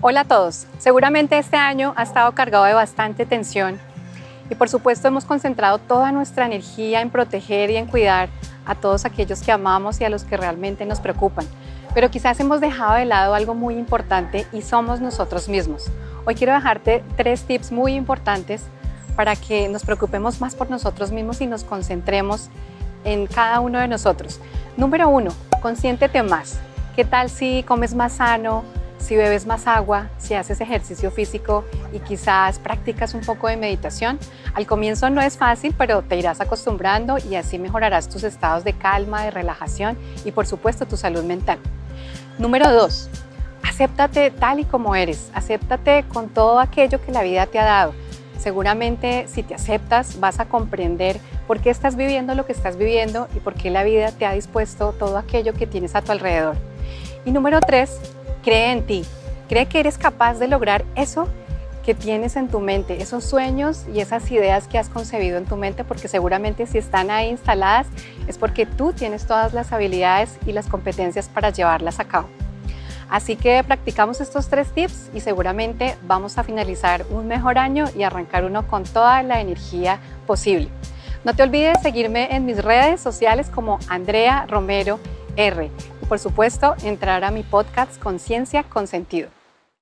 Hola a todos. Seguramente este año ha estado cargado de bastante tensión y por supuesto hemos concentrado toda nuestra energía en proteger y en cuidar a todos aquellos que amamos y a los que realmente nos preocupan. Pero quizás hemos dejado de lado algo muy importante y somos nosotros mismos. Hoy quiero dejarte tres tips muy importantes para que nos preocupemos más por nosotros mismos y nos concentremos en cada uno de nosotros. Número uno, consiéntete más. ¿Qué tal si comes más sano, si bebes más agua, si haces ejercicio físico y quizás practicas un poco de meditación. Al comienzo no es fácil, pero te irás acostumbrando y así mejorarás tus estados de calma, de relajación y por supuesto tu salud mental. Número dos, acéptate tal y como eres, acéptate con todo aquello que la vida te ha dado. Seguramente si te aceptas vas a comprender por qué estás viviendo lo que estás viviendo y por qué la vida te ha dispuesto todo aquello que tienes a tu alrededor. Y número tres, cree en ti, cree que eres capaz de lograr eso que tienes en tu mente, esos sueños y esas ideas que has concebido en tu mente, porque seguramente si están ahí instaladas es porque tú tienes todas las habilidades y las competencias para llevarlas a cabo. Así que practicamos estos tres tips y seguramente vamos a finalizar un mejor año y arrancar uno con toda la energía posible. No te olvides seguirme en mis redes sociales como Andrea Romero R por supuesto, entrar a mi podcast Conciencia con Sentido.